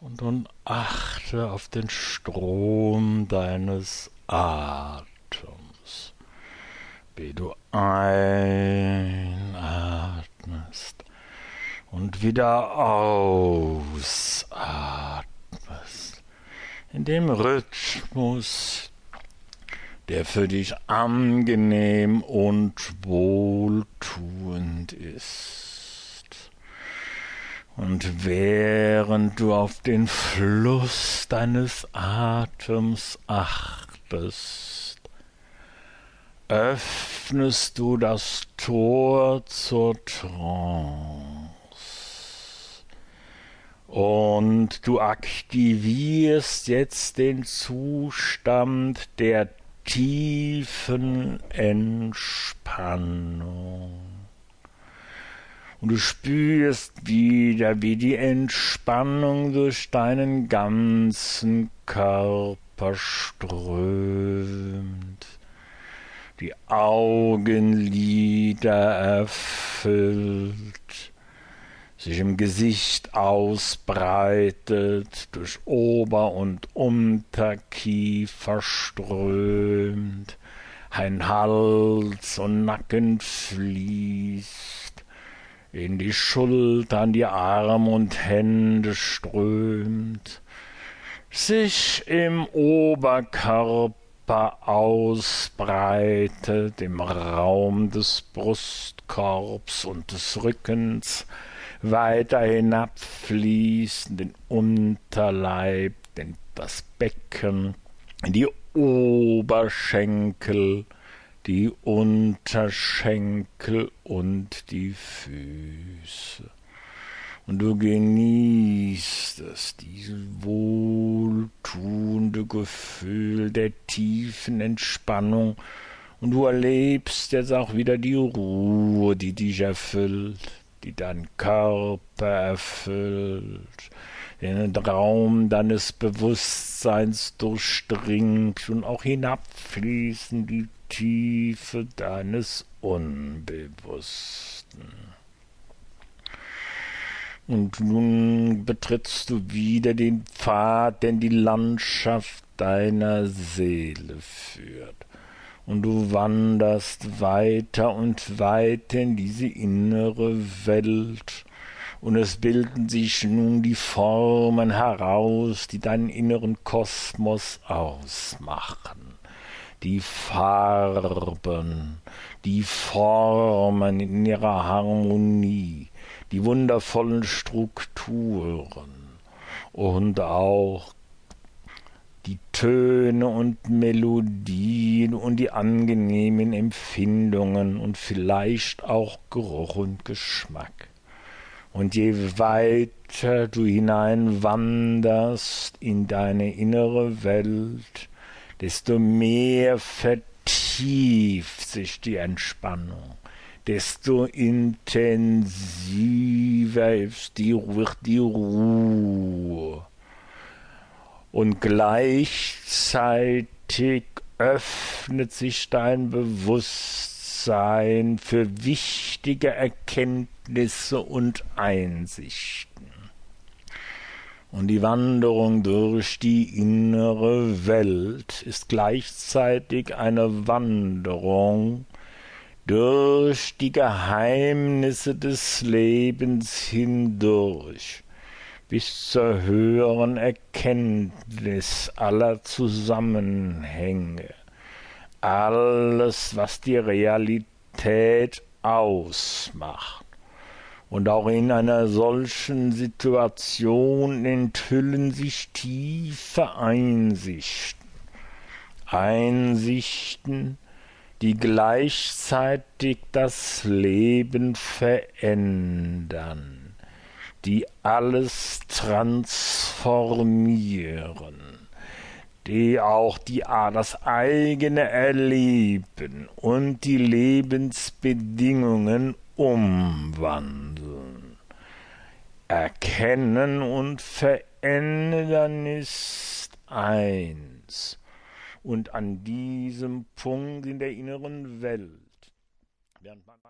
Und nun achte auf den Strom deines Atems, wie du einatmest und wieder ausatmest, in dem Rhythmus, der für dich angenehm und wohltuend ist. Und während du auf den Fluss deines Atems achtest, öffnest du das Tor zur Trance und du aktivierst jetzt den Zustand der tiefen Entspannung. Und du spürst wieder, wie die Entspannung durch deinen ganzen Körper strömt, die Augenlider erfüllt, sich im Gesicht ausbreitet, durch Ober- und Unterkiefer strömt, ein Hals und Nacken fließt, in die Schultern, die Arme und Hände strömt, sich im Oberkörper ausbreitet, im Raum des Brustkorbs und des Rückens, weiter hinabfließt in den Unterleib, in das Becken, die Oberschenkel, die Unterschenkel und die Füße. Und du genießt es, dieses wohltuende Gefühl der tiefen Entspannung, und du erlebst jetzt auch wieder die Ruhe, die dich erfüllt, die deinen Körper erfüllt, den Raum deines Bewusstseins durchdringt und auch hinabfließen die Tiefe deines Unbewussten. Und nun betrittst du wieder den Pfad, den die Landschaft deiner Seele führt. Und du wanderst weiter und weiter in diese innere Welt, und es bilden sich nun die Formen heraus, die deinen inneren Kosmos ausmachen die Farben, die Formen in ihrer Harmonie, die wundervollen Strukturen und auch die Töne und Melodien und die angenehmen Empfindungen und vielleicht auch Geruch und Geschmack. Und je weiter du hineinwanderst in deine innere Welt, desto mehr vertieft sich die Entspannung, desto intensiver wird die Ruhe. Und gleichzeitig öffnet sich dein Bewusstsein für wichtige Erkenntnisse und Einsichten. Und die Wanderung durch die innere Welt ist gleichzeitig eine Wanderung durch die Geheimnisse des Lebens hindurch bis zur höheren Erkenntnis aller Zusammenhänge, alles, was die Realität ausmacht. Und auch in einer solchen Situation enthüllen sich tiefe Einsichten. Einsichten, die gleichzeitig das Leben verändern, die alles transformieren, die auch die, das eigene Erleben und die Lebensbedingungen umwandeln. Erkennen und verändern ist eins. Und an diesem Punkt in der inneren Welt,